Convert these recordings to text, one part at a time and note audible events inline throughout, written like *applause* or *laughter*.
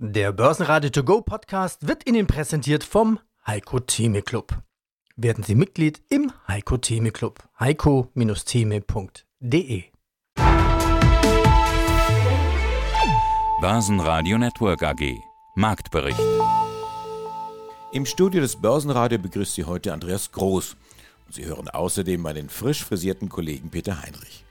Der Börsenradio To Go Podcast wird Ihnen präsentiert vom Heiko Theme Club. Werden Sie Mitglied im Heiko Theme Club. heiko-theme.de Börsenradio Network AG Marktbericht Im Studio des Börsenradio begrüßt Sie heute Andreas Groß. Und Sie hören außerdem meinen frisch frisierten Kollegen Peter Heinrich.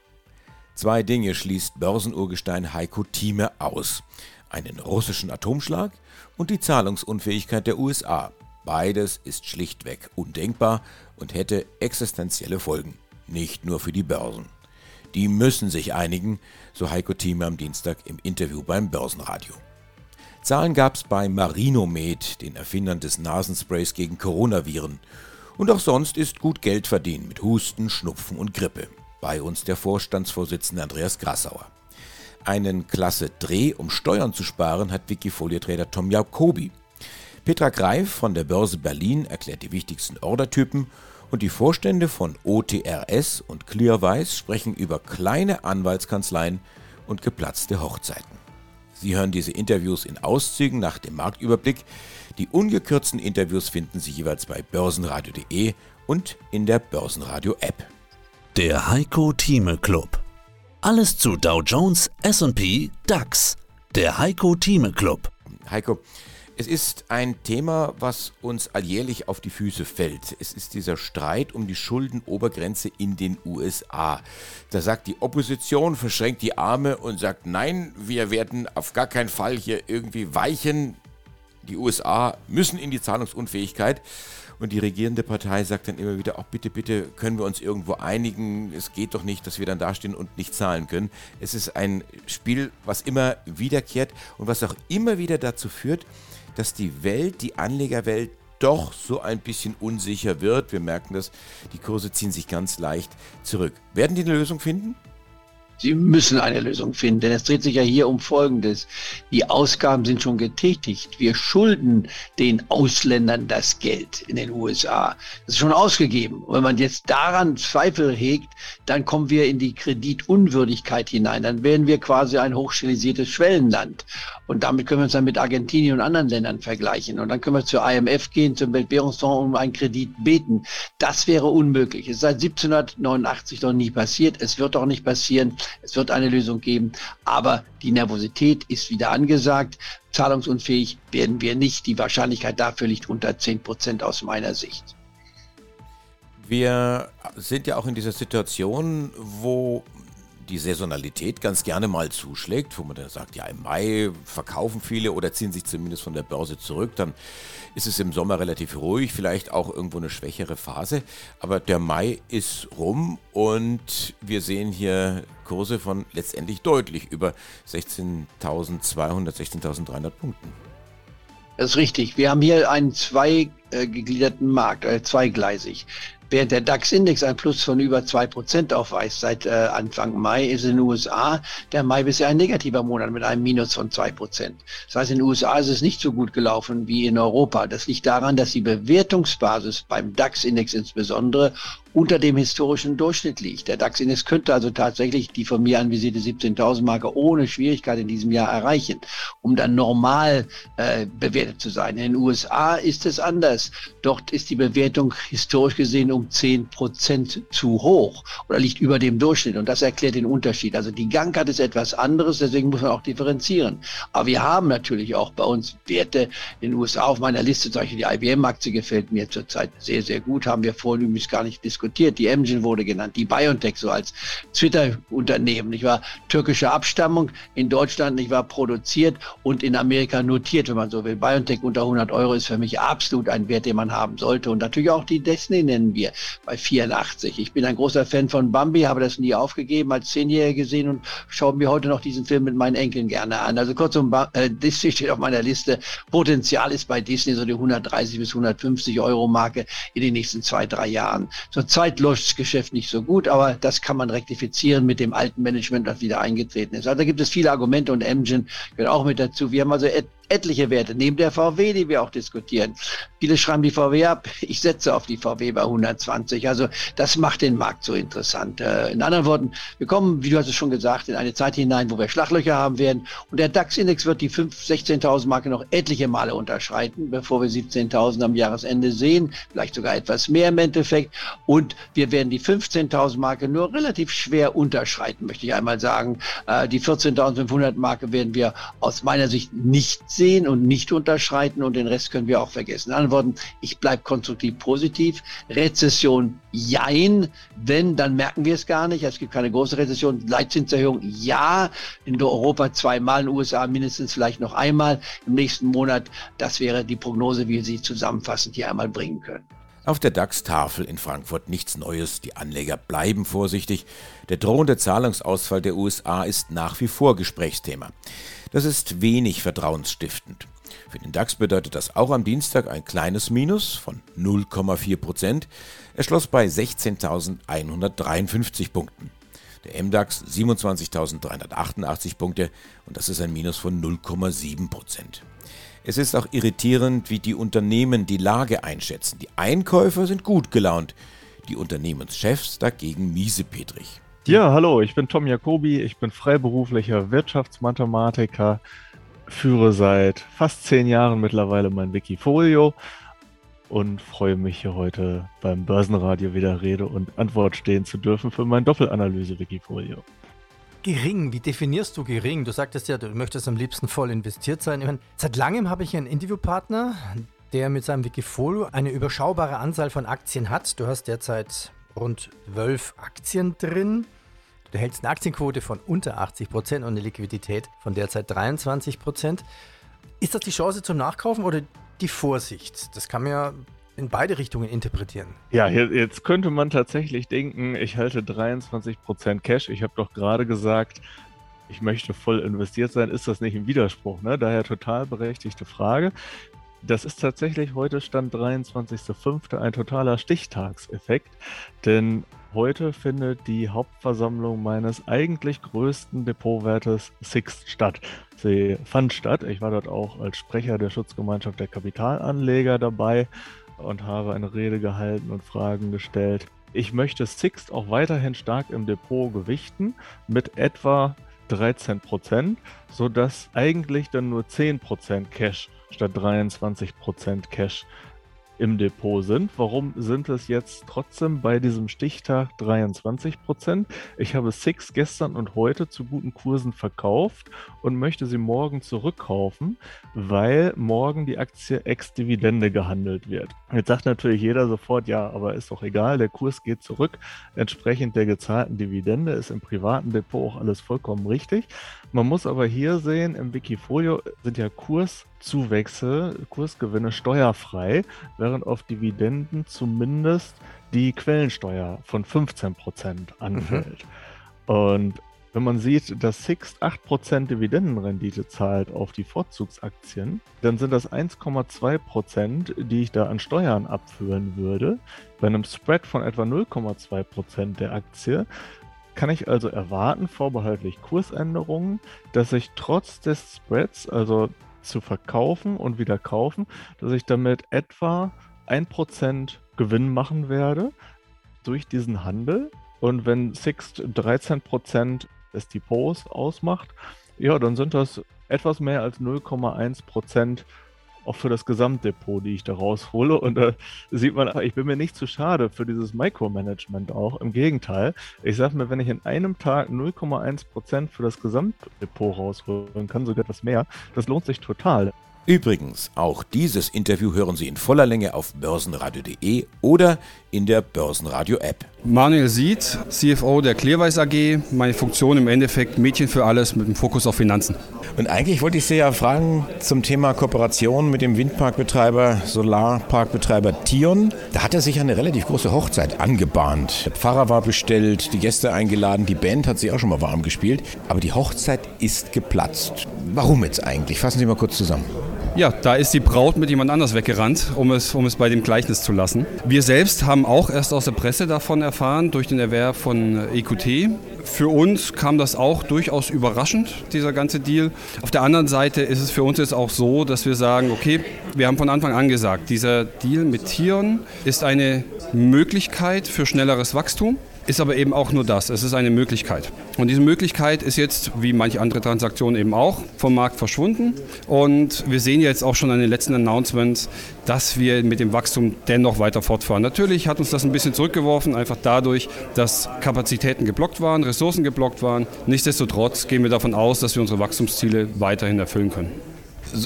Zwei Dinge schließt Börsenurgestein Heiko Thieme aus einen russischen Atomschlag und die Zahlungsunfähigkeit der USA. Beides ist schlichtweg undenkbar und hätte existenzielle Folgen, nicht nur für die Börsen. Die müssen sich einigen, so Heiko Thieme am Dienstag im Interview beim Börsenradio. Zahlen gab es bei Marinomed, den Erfindern des Nasensprays gegen Coronaviren. Und auch sonst ist gut Geld verdient mit Husten, Schnupfen und Grippe. Bei uns der Vorstandsvorsitzende Andreas Grassauer. Einen klasse Dreh, um Steuern zu sparen, hat Wikifolio-Trader Tom Jacobi. Petra Greif von der Börse Berlin erklärt die wichtigsten Ordertypen und die Vorstände von OTRS und Clearwise sprechen über kleine Anwaltskanzleien und geplatzte Hochzeiten. Sie hören diese Interviews in Auszügen nach dem Marktüberblick. Die ungekürzten Interviews finden Sie jeweils bei börsenradio.de und in der Börsenradio-App. Der Heiko Thieme Club alles zu Dow Jones, SP, DAX. Der Heiko Thieme Club. Heiko, es ist ein Thema, was uns alljährlich auf die Füße fällt. Es ist dieser Streit um die Schuldenobergrenze in den USA. Da sagt die Opposition, verschränkt die Arme und sagt, nein, wir werden auf gar keinen Fall hier irgendwie weichen. Die USA müssen in die Zahlungsunfähigkeit. Und die regierende Partei sagt dann immer wieder, auch bitte, bitte können wir uns irgendwo einigen. Es geht doch nicht, dass wir dann dastehen und nicht zahlen können. Es ist ein Spiel, was immer wiederkehrt und was auch immer wieder dazu führt, dass die Welt, die Anlegerwelt doch so ein bisschen unsicher wird. Wir merken das, die Kurse ziehen sich ganz leicht zurück. Werden die eine Lösung finden? Sie müssen eine Lösung finden, denn es dreht sich ja hier um Folgendes. Die Ausgaben sind schon getätigt. Wir schulden den Ausländern das Geld in den USA. Das ist schon ausgegeben. Und wenn man jetzt daran Zweifel hegt, dann kommen wir in die Kreditunwürdigkeit hinein. Dann werden wir quasi ein hochstilisiertes Schwellenland. Und damit können wir uns dann mit Argentinien und anderen Ländern vergleichen. Und dann können wir zur IMF gehen, zum Weltwährungsfonds um einen Kredit beten. Das wäre unmöglich. Es ist seit 1789 noch nie passiert. Es wird auch nicht passieren. Es wird eine Lösung geben, aber die Nervosität ist wieder angesagt. Zahlungsunfähig werden wir nicht. Die Wahrscheinlichkeit dafür liegt unter 10 Prozent aus meiner Sicht. Wir sind ja auch in dieser Situation, wo die Saisonalität ganz gerne mal zuschlägt, wo man dann sagt, ja, im Mai verkaufen viele oder ziehen sich zumindest von der Börse zurück, dann ist es im Sommer relativ ruhig, vielleicht auch irgendwo eine schwächere Phase. Aber der Mai ist rum und wir sehen hier Kurse von letztendlich deutlich über 16.200, 16.300 Punkten. Das ist richtig. Wir haben hier einen zweigegliederten Markt, äh, zweigleisig. Während der DAX-Index ein Plus von über 2% aufweist seit äh, Anfang Mai, ist in den USA der Mai bisher ein negativer Monat mit einem Minus von 2%. Das heißt, in den USA ist es nicht so gut gelaufen wie in Europa. Das liegt daran, dass die Bewertungsbasis beim DAX-Index insbesondere unter dem historischen Durchschnitt liegt. Der DAX-Index könnte also tatsächlich die von mir anvisierte 17.000-Marke ohne Schwierigkeit in diesem Jahr erreichen, um dann normal äh, bewertet zu sein. In den USA ist es anders. Dort ist die Bewertung historisch gesehen um 10 Prozent zu hoch oder liegt über dem Durchschnitt. Und das erklärt den Unterschied. Also die Gangart ist etwas anderes, deswegen muss man auch differenzieren. Aber wir haben natürlich auch bei uns Werte in den USA auf meiner Liste, zum Beispiel die IBM-Aktie gefällt mir zurzeit sehr, sehr gut, haben wir vorhin übrigens gar nicht diskutiert diskutiert. Die Emgen wurde genannt, die BioNTech so als Twitter-Unternehmen, nicht wahr? Türkische Abstammung, in Deutschland, nicht wahr? Produziert und in Amerika notiert, wenn man so will. BioNTech unter 100 Euro ist für mich absolut ein Wert, den man haben sollte. Und natürlich auch die Disney nennen wir bei 84. Ich bin ein großer Fan von Bambi, habe das nie aufgegeben, als Zehnjähriger gesehen und schaue mir heute noch diesen Film mit meinen Enkeln gerne an. Also kurzum, äh, Disney steht auf meiner Liste. Potenzial ist bei Disney so die 130 bis 150 Euro Marke in den nächsten zwei, drei Jahren. Zur Zurzeit läuft das Geschäft nicht so gut, aber das kann man rektifizieren mit dem alten Management, das wieder eingetreten ist. Also da gibt es viele Argumente und Amgen gehört auch mit dazu. Wir haben also etliche Werte, neben der VW, die wir auch diskutieren. Viele schreiben die VW ab. Ich setze auf die VW bei 120. Also das macht den Markt so interessant. Äh, in anderen Worten, wir kommen, wie du hast es schon gesagt, in eine Zeit hinein, wo wir Schlaglöcher haben werden. Und der DAX-Index wird die 16.000 Marke noch etliche Male unterschreiten, bevor wir 17.000 am Jahresende sehen. Vielleicht sogar etwas mehr im Endeffekt. Und wir werden die 15.000 Marke nur relativ schwer unterschreiten, möchte ich einmal sagen. Äh, die 14.500 Marke werden wir aus meiner Sicht nicht sehen und nicht unterschreiten und den Rest können wir auch vergessen. In anderen Worten, ich bleibe konstruktiv positiv. Rezession, jein. Wenn, dann merken wir es gar nicht. Es gibt keine große Rezession. Leitzinserhöhung, ja. In Europa zweimal, in den USA mindestens vielleicht noch einmal im nächsten Monat. Das wäre die Prognose, wie wir sie zusammenfassend hier einmal bringen können. Auf der DAX-Tafel in Frankfurt nichts Neues, die Anleger bleiben vorsichtig. Der drohende Zahlungsausfall der USA ist nach wie vor Gesprächsthema. Das ist wenig vertrauensstiftend. Für den DAX bedeutet das auch am Dienstag ein kleines Minus von 0,4 Prozent. Er schloss bei 16.153 Punkten. Der MDAX 27.388 Punkte und das ist ein Minus von 0,7 Prozent. Es ist auch irritierend, wie die Unternehmen die Lage einschätzen. Die Einkäufer sind gut gelaunt, die Unternehmenschefs dagegen miesepetrig. Ja, hallo, ich bin Tom Jacobi, ich bin freiberuflicher Wirtschaftsmathematiker, führe seit fast zehn Jahren mittlerweile mein Wikifolio und freue mich hier heute beim Börsenradio wieder Rede und Antwort stehen zu dürfen für mein Doppelanalyse-Wikifolio. Gering, wie definierst du gering? Du sagtest ja, du möchtest am liebsten voll investiert sein. Meine, seit langem habe ich einen Interviewpartner, der mit seinem Wikifolio eine überschaubare Anzahl von Aktien hat. Du hast derzeit rund 12 Aktien drin. Du hältst eine Aktienquote von unter 80 Prozent und eine Liquidität von derzeit 23%. Prozent. Ist das die Chance zum Nachkaufen oder die Vorsicht? Das kann man ja in beide Richtungen interpretieren. Ja, jetzt könnte man tatsächlich denken, ich halte 23% Cash. Ich habe doch gerade gesagt, ich möchte voll investiert sein. Ist das nicht ein Widerspruch? Ne? Daher total berechtigte Frage. Das ist tatsächlich heute Stand 23.05. ein totaler Stichtagseffekt, denn heute findet die Hauptversammlung meines eigentlich größten Depotwertes Sixt statt. Sie fand statt. Ich war dort auch als Sprecher der Schutzgemeinschaft der Kapitalanleger dabei und habe eine Rede gehalten und Fragen gestellt. Ich möchte Sixt auch weiterhin stark im Depot gewichten mit etwa 13 Prozent, sodass eigentlich dann nur 10 Prozent Cash statt 23 Prozent Cash im Depot sind. Warum sind es jetzt trotzdem bei diesem Stichtag 23 Prozent? Ich habe Six gestern und heute zu guten Kursen verkauft und möchte sie morgen zurückkaufen, weil morgen die Aktie ex-Dividende gehandelt wird. Jetzt sagt natürlich jeder sofort, ja, aber ist doch egal, der Kurs geht zurück. Entsprechend der gezahlten Dividende ist im privaten Depot auch alles vollkommen richtig. Man muss aber hier sehen, im Wikifolio sind ja Kurszuwächse, Kursgewinne steuerfrei, während auf Dividenden zumindest die Quellensteuer von 15% anfällt. Mhm. Und wenn man sieht, dass Sixt 8% Dividendenrendite zahlt auf die Vorzugsaktien, dann sind das 1,2%, die ich da an Steuern abführen würde. Bei einem Spread von etwa 0,2% der Aktie kann ich also erwarten, vorbehaltlich Kursänderungen, dass ich trotz des Spreads, also zu verkaufen und wieder kaufen, dass ich damit etwa 1% Gewinn machen werde durch diesen Handel. Und wenn Sixt 13% des Depots ausmacht, ja, dann sind das etwas mehr als 0,1% auch für das Gesamtdepot, die ich da raushole. Und da sieht man, ich bin mir nicht zu schade für dieses Micromanagement auch. Im Gegenteil, ich sage mir, wenn ich in einem Tag 0,1% für das Gesamtdepot rausholen kann, sogar etwas mehr, das lohnt sich total. Übrigens, auch dieses Interview hören Sie in voller Länge auf börsenradio.de oder in der Börsenradio-App. Manuel Sied, CFO der Clearweiß AG. Meine Funktion im Endeffekt Mädchen für alles mit dem Fokus auf Finanzen. Und eigentlich wollte ich Sie ja fragen zum Thema Kooperation mit dem Windparkbetreiber, Solarparkbetreiber Tion. Da hat er sich eine relativ große Hochzeit angebahnt. Der Pfarrer war bestellt, die Gäste eingeladen, die Band hat sich auch schon mal warm gespielt. Aber die Hochzeit ist geplatzt. Warum jetzt eigentlich? Fassen Sie mal kurz zusammen. Ja, da ist die Braut mit jemand anders weggerannt, um es, um es bei dem Gleichnis zu lassen. Wir selbst haben auch erst aus der Presse davon erfahren, durch den Erwerb von EQT. Für uns kam das auch durchaus überraschend, dieser ganze Deal. Auf der anderen Seite ist es für uns jetzt auch so, dass wir sagen, okay, wir haben von Anfang an gesagt, dieser Deal mit Tieren ist eine Möglichkeit für schnelleres Wachstum ist aber eben auch nur das. Es ist eine Möglichkeit. Und diese Möglichkeit ist jetzt, wie manche andere Transaktionen eben auch, vom Markt verschwunden. Und wir sehen jetzt auch schon an den letzten Announcements, dass wir mit dem Wachstum dennoch weiter fortfahren. Natürlich hat uns das ein bisschen zurückgeworfen, einfach dadurch, dass Kapazitäten geblockt waren, Ressourcen geblockt waren. Nichtsdestotrotz gehen wir davon aus, dass wir unsere Wachstumsziele weiterhin erfüllen können.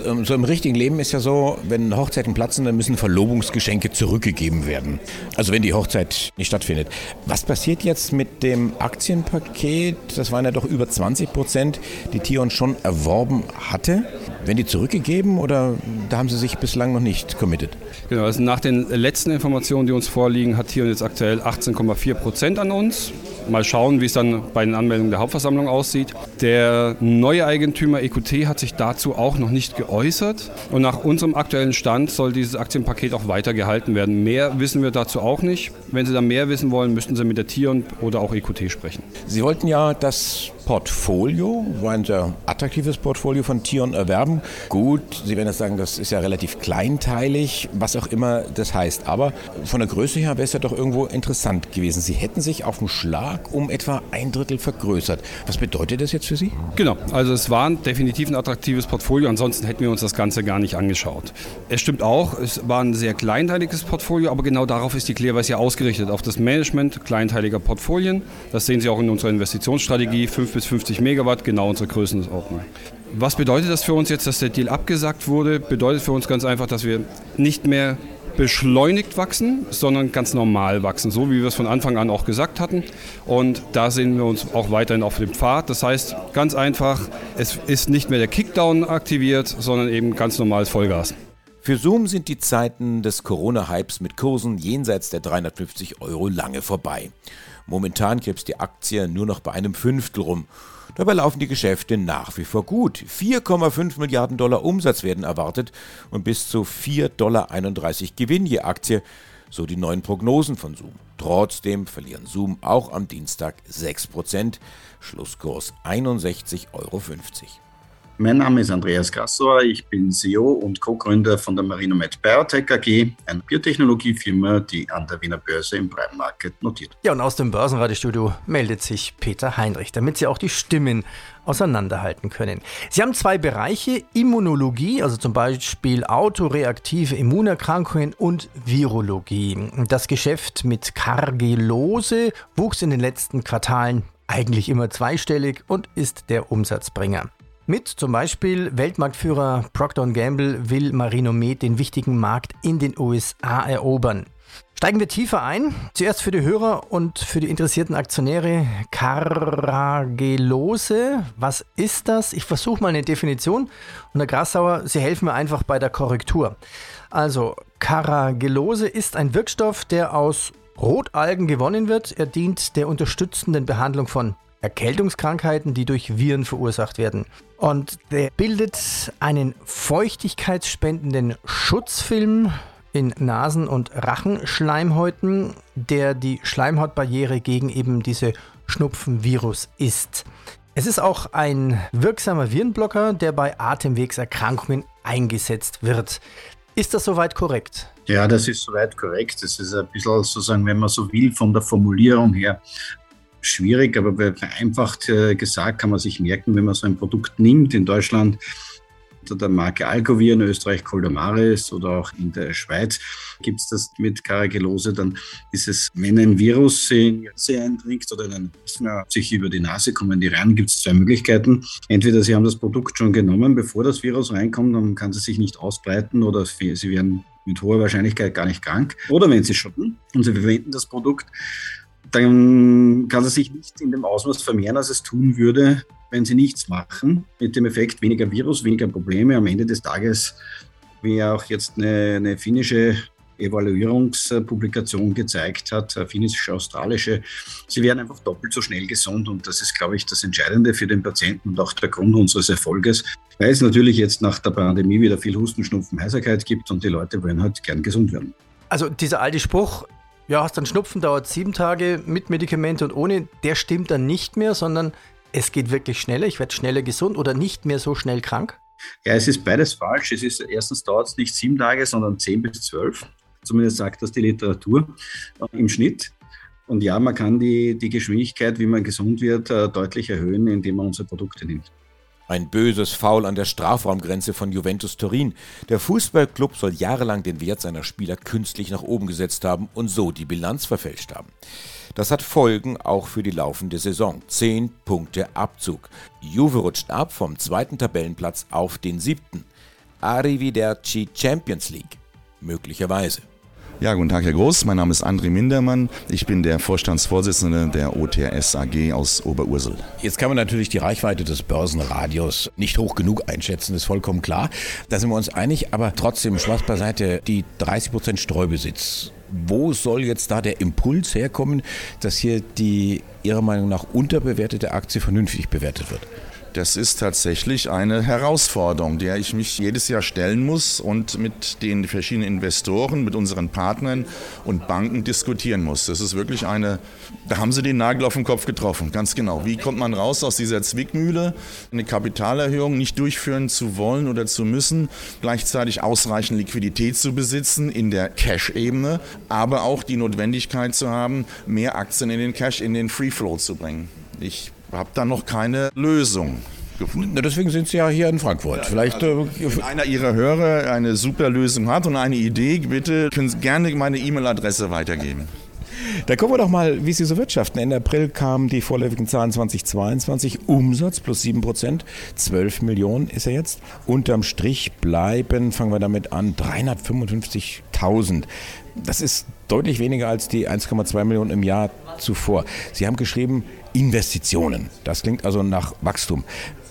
Ähm, so im richtigen Leben ist ja so, wenn Hochzeiten platzen, dann müssen Verlobungsgeschenke zurückgegeben werden. Also wenn die Hochzeit nicht stattfindet. Was passiert jetzt mit dem Aktienpaket? Das waren ja doch über 20 Prozent, die Tion schon erworben hatte. Werden die zurückgegeben oder da haben sie sich bislang noch nicht committed? Genau, also nach den letzten Informationen, die uns vorliegen, hat Tion jetzt aktuell 18,4 Prozent an uns. Mal schauen, wie es dann bei den Anmeldungen der Hauptversammlung aussieht. Der neue Eigentümer EQT hat sich dazu auch noch nicht geäußert. Und nach unserem aktuellen Stand soll dieses Aktienpaket auch weiter gehalten werden. Mehr wissen wir dazu auch nicht. Wenn Sie da mehr wissen wollen, müssten Sie mit der Tion oder auch EQT sprechen. Sie wollten ja das Portfolio, ein sehr attraktives Portfolio von Tion erwerben. Gut, Sie werden jetzt sagen, das ist ja relativ kleinteilig, was auch immer das heißt. Aber von der Größe her wäre es ja doch irgendwo interessant gewesen. Sie hätten sich auf den Schlag um etwa ein Drittel vergrößert. Was bedeutet das jetzt für Sie? Genau, also es war definitiv ein attraktives Portfolio. Ansonsten hätten wir uns das Ganze gar nicht angeschaut. Es stimmt auch, es war ein sehr kleinteiliges Portfolio, aber genau darauf ist die Clearwise ja ausgerichtet, auf das Management kleinteiliger Portfolien. Das sehen Sie auch in unserer Investitionsstrategie, 5 bis 50 Megawatt, genau unsere Größenordnung. Was bedeutet das für uns jetzt, dass der Deal abgesagt wurde? Bedeutet für uns ganz einfach, dass wir nicht mehr beschleunigt wachsen, sondern ganz normal wachsen, so wie wir es von Anfang an auch gesagt hatten. Und da sehen wir uns auch weiterhin auf dem Pfad. Das heißt, ganz einfach, es ist nicht mehr der Kickdown aktiviert, sondern eben ganz normales Vollgas. Für Zoom sind die Zeiten des Corona-Hypes mit Kursen jenseits der 350 Euro lange vorbei. Momentan krebst die Aktie nur noch bei einem Fünftel rum. Dabei laufen die Geschäfte nach wie vor gut. 4,5 Milliarden Dollar Umsatz werden erwartet und bis zu 4,31 Dollar Gewinn je Aktie, so die neuen Prognosen von Zoom. Trotzdem verlieren Zoom auch am Dienstag 6%, Schlusskurs 61,50 Euro. Mein Name ist Andreas Grassauer, ich bin CEO und Co-Gründer von der Marinomed Biotech AG, eine Biotechnologiefirma, die an der Wiener Börse im Prime Market notiert. Ja, und aus dem Börsenradiostudio meldet sich Peter Heinrich, damit Sie auch die Stimmen auseinanderhalten können. Sie haben zwei Bereiche, Immunologie, also zum Beispiel autoreaktive Immunerkrankungen und Virologie. Das Geschäft mit Kargelose wuchs in den letzten Quartalen eigentlich immer zweistellig und ist der Umsatzbringer. Mit zum Beispiel Weltmarktführer Procter Gamble will Marinomed den wichtigen Markt in den USA erobern. Steigen wir tiefer ein. Zuerst für die Hörer und für die interessierten Aktionäre Carragelose. Was ist das? Ich versuche mal eine Definition. Und Herr Grassauer, Sie helfen mir einfach bei der Korrektur. Also, Carragelose ist ein Wirkstoff, der aus Rotalgen gewonnen wird. Er dient der unterstützenden Behandlung von Erkältungskrankheiten, die durch Viren verursacht werden. Und der bildet einen feuchtigkeitsspendenden Schutzfilm in Nasen- und Rachenschleimhäuten, der die Schleimhautbarriere gegen eben diese Schnupfenvirus ist. Es ist auch ein wirksamer Virenblocker, der bei Atemwegserkrankungen eingesetzt wird. Ist das soweit korrekt? Ja, das ist soweit korrekt. Das ist ein bisschen sozusagen, wenn man so will, von der Formulierung her schwierig, aber vereinfacht äh, gesagt kann man sich merken, wenn man so ein Produkt nimmt in Deutschland unter der Marke Alcovir, in Österreich Coldamaris oder auch in der Schweiz gibt es das mit Karagelose, dann ist es, wenn ein Virus in die Nase eindringt oder ein Asthma sich über die Nase kommen die rein, gibt es zwei Möglichkeiten. Entweder Sie haben das Produkt schon genommen, bevor das Virus reinkommt, dann kann es sich nicht ausbreiten oder Sie werden mit hoher Wahrscheinlichkeit gar nicht krank. Oder wenn Sie schotten und Sie verwenden das Produkt, dann kann es sich nicht in dem Ausmaß vermehren, als es tun würde, wenn sie nichts machen. Mit dem Effekt weniger Virus, weniger Probleme. Am Ende des Tages, wie auch jetzt eine, eine finnische Evaluierungspublikation gezeigt hat, finnische, australische, sie werden einfach doppelt so schnell gesund und das ist, glaube ich, das Entscheidende für den Patienten und auch der Grund unseres Erfolges, weil es natürlich jetzt nach der Pandemie wieder viel Husten, Schnupfen, Heiserkeit gibt und die Leute wollen halt gern gesund werden. Also dieser alte Spruch, ja, hast dann Schnupfen, dauert sieben Tage mit Medikamente und ohne, der stimmt dann nicht mehr, sondern es geht wirklich schneller, ich werde schneller gesund oder nicht mehr so schnell krank? Ja, es ist beides falsch. Es ist erstens dauert es nicht sieben Tage, sondern zehn bis zwölf. Zumindest sagt das die Literatur äh, im Schnitt. Und ja, man kann die, die Geschwindigkeit, wie man gesund wird, äh, deutlich erhöhen, indem man unsere Produkte nimmt. Ein böses Foul an der Strafraumgrenze von Juventus Turin. Der Fußballclub soll jahrelang den Wert seiner Spieler künstlich nach oben gesetzt haben und so die Bilanz verfälscht haben. Das hat Folgen auch für die laufende Saison. Zehn Punkte Abzug. Juve rutscht ab vom zweiten Tabellenplatz auf den siebten. Arrivederci Champions League. Möglicherweise. Ja, guten Tag, Herr Groß. Mein Name ist André Mindermann. Ich bin der Vorstandsvorsitzende der OTRS AG aus Oberursel. Jetzt kann man natürlich die Reichweite des Börsenradios nicht hoch genug einschätzen, ist vollkommen klar. Da sind wir uns einig, aber trotzdem, Spaß beiseite, die 30% Streubesitz. Wo soll jetzt da der Impuls herkommen, dass hier die Ihrer Meinung nach unterbewertete Aktie vernünftig bewertet wird? Das ist tatsächlich eine Herausforderung, der ich mich jedes Jahr stellen muss und mit den verschiedenen Investoren, mit unseren Partnern und Banken diskutieren muss. Das ist wirklich eine, da haben Sie den Nagel auf den Kopf getroffen, ganz genau. Wie kommt man raus aus dieser Zwickmühle, eine Kapitalerhöhung nicht durchführen zu wollen oder zu müssen, gleichzeitig ausreichend Liquidität zu besitzen in der Cash-Ebene, aber auch die Notwendigkeit zu haben, mehr Aktien in den Cash, in den Free Flow zu bringen. Ich habe da noch keine Lösung. Gefunden. Deswegen sind Sie ja hier in Frankfurt. Ja, Vielleicht also, äh, wenn einer Ihrer Hörer eine super Lösung hat und eine Idee, bitte können Sie gerne meine E-Mail-Adresse weitergeben. Da gucken wir doch mal, wie Sie so wirtschaften. Ende April kamen die vorläufigen Zahlen 2022. Umsatz plus 7 Prozent. 12 Millionen ist er jetzt. Unterm Strich bleiben, fangen wir damit an, 355.000. Das ist deutlich weniger als die 1,2 Millionen im Jahr zuvor. Sie haben geschrieben, Investitionen. Das klingt also nach Wachstum.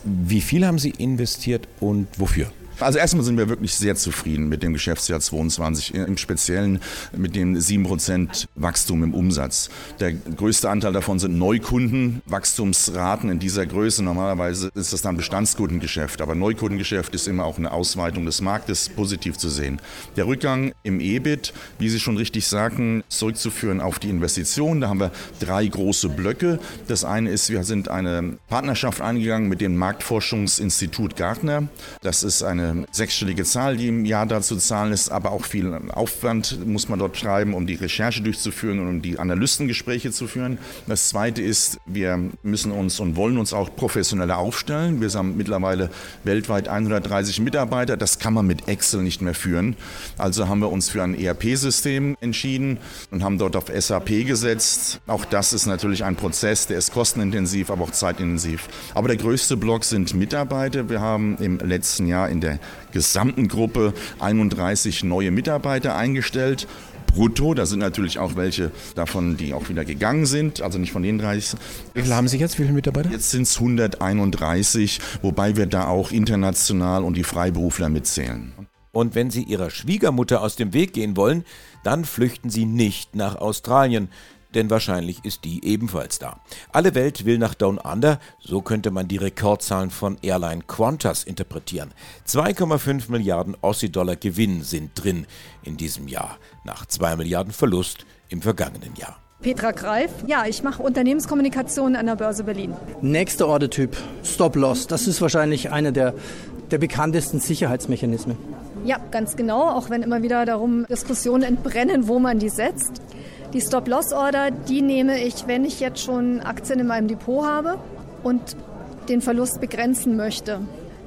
Wie viel haben Sie investiert und wofür? Also erstmal sind wir wirklich sehr zufrieden mit dem Geschäftsjahr 22, im Speziellen mit dem 7% Wachstum im Umsatz. Der größte Anteil davon sind Neukunden, Wachstumsraten in dieser Größe. Normalerweise ist das dann Bestandskundengeschäft, aber Neukundengeschäft ist immer auch eine Ausweitung des Marktes positiv zu sehen. Der Rückgang im EBIT, wie Sie schon richtig sagten, zurückzuführen auf die Investitionen. Da haben wir drei große Blöcke. Das eine ist, wir sind eine Partnerschaft eingegangen mit dem Marktforschungsinstitut Gartner. Das ist eine sechsstellige Zahl, die im Jahr dazu zahlen ist, aber auch viel Aufwand muss man dort treiben, um die Recherche durchzuführen und um die Analystengespräche zu führen. Das Zweite ist, wir müssen uns und wollen uns auch professioneller aufstellen. Wir haben mittlerweile weltweit 130 Mitarbeiter. Das kann man mit Excel nicht mehr führen. Also haben wir uns für ein ERP-System entschieden und haben dort auf SAP gesetzt. Auch das ist natürlich ein Prozess, der ist kostenintensiv, aber auch zeitintensiv. Aber der größte Block sind Mitarbeiter. Wir haben im letzten Jahr in der gesamten Gruppe 31 neue Mitarbeiter eingestellt brutto. Da sind natürlich auch welche davon, die auch wieder gegangen sind, also nicht von den 30. Wie viele haben Sie jetzt? Wie viele Mitarbeiter? Jetzt sind es 131, wobei wir da auch international und die Freiberufler mitzählen. Und wenn Sie Ihrer Schwiegermutter aus dem Weg gehen wollen, dann flüchten Sie nicht nach Australien denn wahrscheinlich ist die ebenfalls da. Alle Welt will nach Down Under, so könnte man die Rekordzahlen von Airline Qantas interpretieren. 2,5 Milliarden Aussie-Dollar Gewinn sind drin in diesem Jahr, nach 2 Milliarden Verlust im vergangenen Jahr. Petra Greif. Ja, ich mache Unternehmenskommunikation an der Börse Berlin. Nächster Ordertyp, Stop-Loss. Das ist wahrscheinlich einer der, der bekanntesten Sicherheitsmechanismen. Ja, ganz genau, auch wenn immer wieder darum Diskussionen entbrennen, wo man die setzt. Die Stop-Loss-Order, die nehme ich, wenn ich jetzt schon Aktien in meinem Depot habe und den Verlust begrenzen möchte.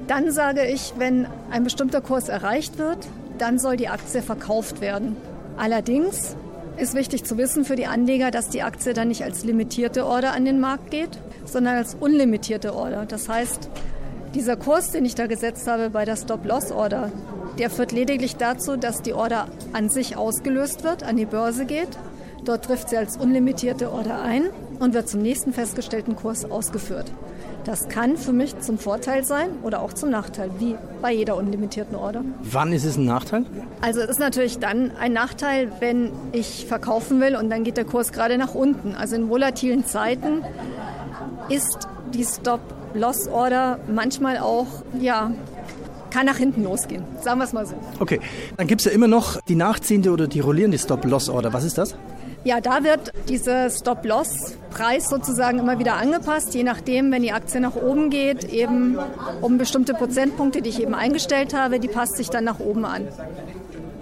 Dann sage ich, wenn ein bestimmter Kurs erreicht wird, dann soll die Aktie verkauft werden. Allerdings ist wichtig zu wissen für die Anleger, dass die Aktie dann nicht als limitierte Order an den Markt geht, sondern als unlimitierte Order. Das heißt, dieser Kurs, den ich da gesetzt habe bei der Stop-Loss-Order, der führt lediglich dazu, dass die Order an sich ausgelöst wird, an die Börse geht Dort trifft sie als unlimitierte Order ein und wird zum nächsten festgestellten Kurs ausgeführt. Das kann für mich zum Vorteil sein oder auch zum Nachteil, wie bei jeder unlimitierten Order. Wann ist es ein Nachteil? Also es ist natürlich dann ein Nachteil, wenn ich verkaufen will und dann geht der Kurs gerade nach unten. Also in volatilen Zeiten ist die Stop-Loss-Order manchmal auch, ja, kann nach hinten losgehen. Sagen wir es mal so. Okay, dann gibt es ja immer noch die nachziehende oder die rollierende Stop-Loss-Order. Was ist das? Ja, da wird dieser Stop-Loss-Preis sozusagen immer wieder angepasst, je nachdem, wenn die Aktie nach oben geht, eben um bestimmte Prozentpunkte, die ich eben eingestellt habe, die passt sich dann nach oben an.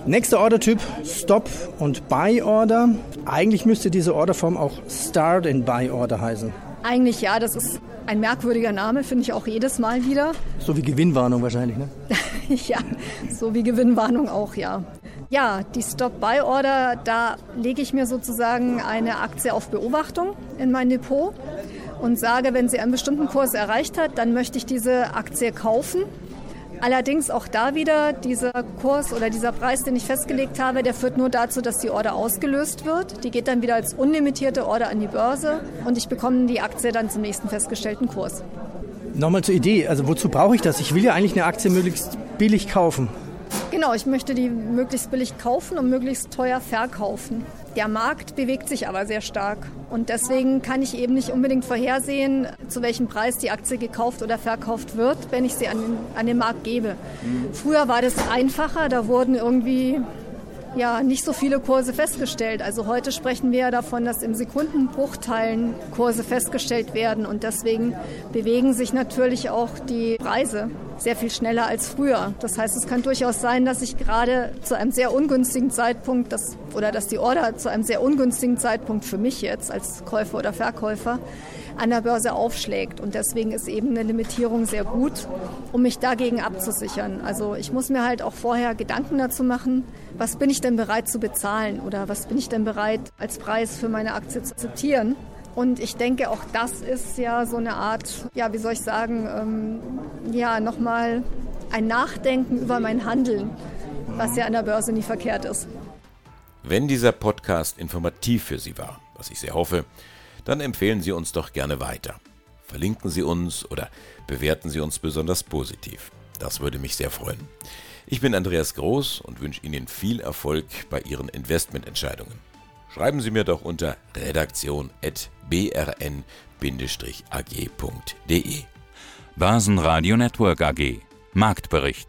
Nächster Ordertyp, Stop- und Buy-Order. Eigentlich müsste diese Orderform auch Start and Buy-Order heißen. Eigentlich ja, das ist ein merkwürdiger Name, finde ich auch jedes Mal wieder. So wie Gewinnwarnung wahrscheinlich, ne? *laughs* ja, so wie Gewinnwarnung auch, ja. Ja, die Stop-Buy-Order, da lege ich mir sozusagen eine Aktie auf Beobachtung in mein Depot und sage, wenn sie einen bestimmten Kurs erreicht hat, dann möchte ich diese Aktie kaufen Allerdings auch da wieder dieser Kurs oder dieser Preis, den ich festgelegt habe, der führt nur dazu, dass die Order ausgelöst wird. Die geht dann wieder als unlimitierte Order an die Börse und ich bekomme die Aktie dann zum nächsten festgestellten Kurs. Nochmal zur Idee, also wozu brauche ich das? Ich will ja eigentlich eine Aktie möglichst billig kaufen. Genau, ich möchte die möglichst billig kaufen und möglichst teuer verkaufen. Der Markt bewegt sich aber sehr stark und deswegen kann ich eben nicht unbedingt vorhersehen, zu welchem Preis die Aktie gekauft oder verkauft wird, wenn ich sie an den, an den Markt gebe. Mhm. Früher war das einfacher, da wurden irgendwie ja nicht so viele Kurse festgestellt. Also heute sprechen wir ja davon, dass im Sekundenbruchteilen Kurse festgestellt werden und deswegen bewegen sich natürlich auch die Preise sehr viel schneller als früher. Das heißt, es kann durchaus sein, dass ich gerade zu einem sehr ungünstigen Zeitpunkt das, oder dass die Order zu einem sehr ungünstigen Zeitpunkt für mich jetzt als Käufer oder Verkäufer an der Börse aufschlägt. Und deswegen ist eben eine Limitierung sehr gut, um mich dagegen abzusichern. Also ich muss mir halt auch vorher Gedanken dazu machen, was bin ich denn bereit zu bezahlen oder was bin ich denn bereit als Preis für meine Aktie zu akzeptieren. Und ich denke, auch das ist ja so eine Art, ja, wie soll ich sagen, ähm, ja, nochmal ein Nachdenken über mein Handeln, was ja an der Börse nie verkehrt ist. Wenn dieser Podcast informativ für Sie war, was ich sehr hoffe, dann empfehlen Sie uns doch gerne weiter. Verlinken Sie uns oder bewerten Sie uns besonders positiv. Das würde mich sehr freuen. Ich bin Andreas Groß und wünsche Ihnen viel Erfolg bei Ihren Investmententscheidungen. Schreiben Sie mir doch unter redaktion.brn-ag.de. Börsenradio Network AG Marktbericht.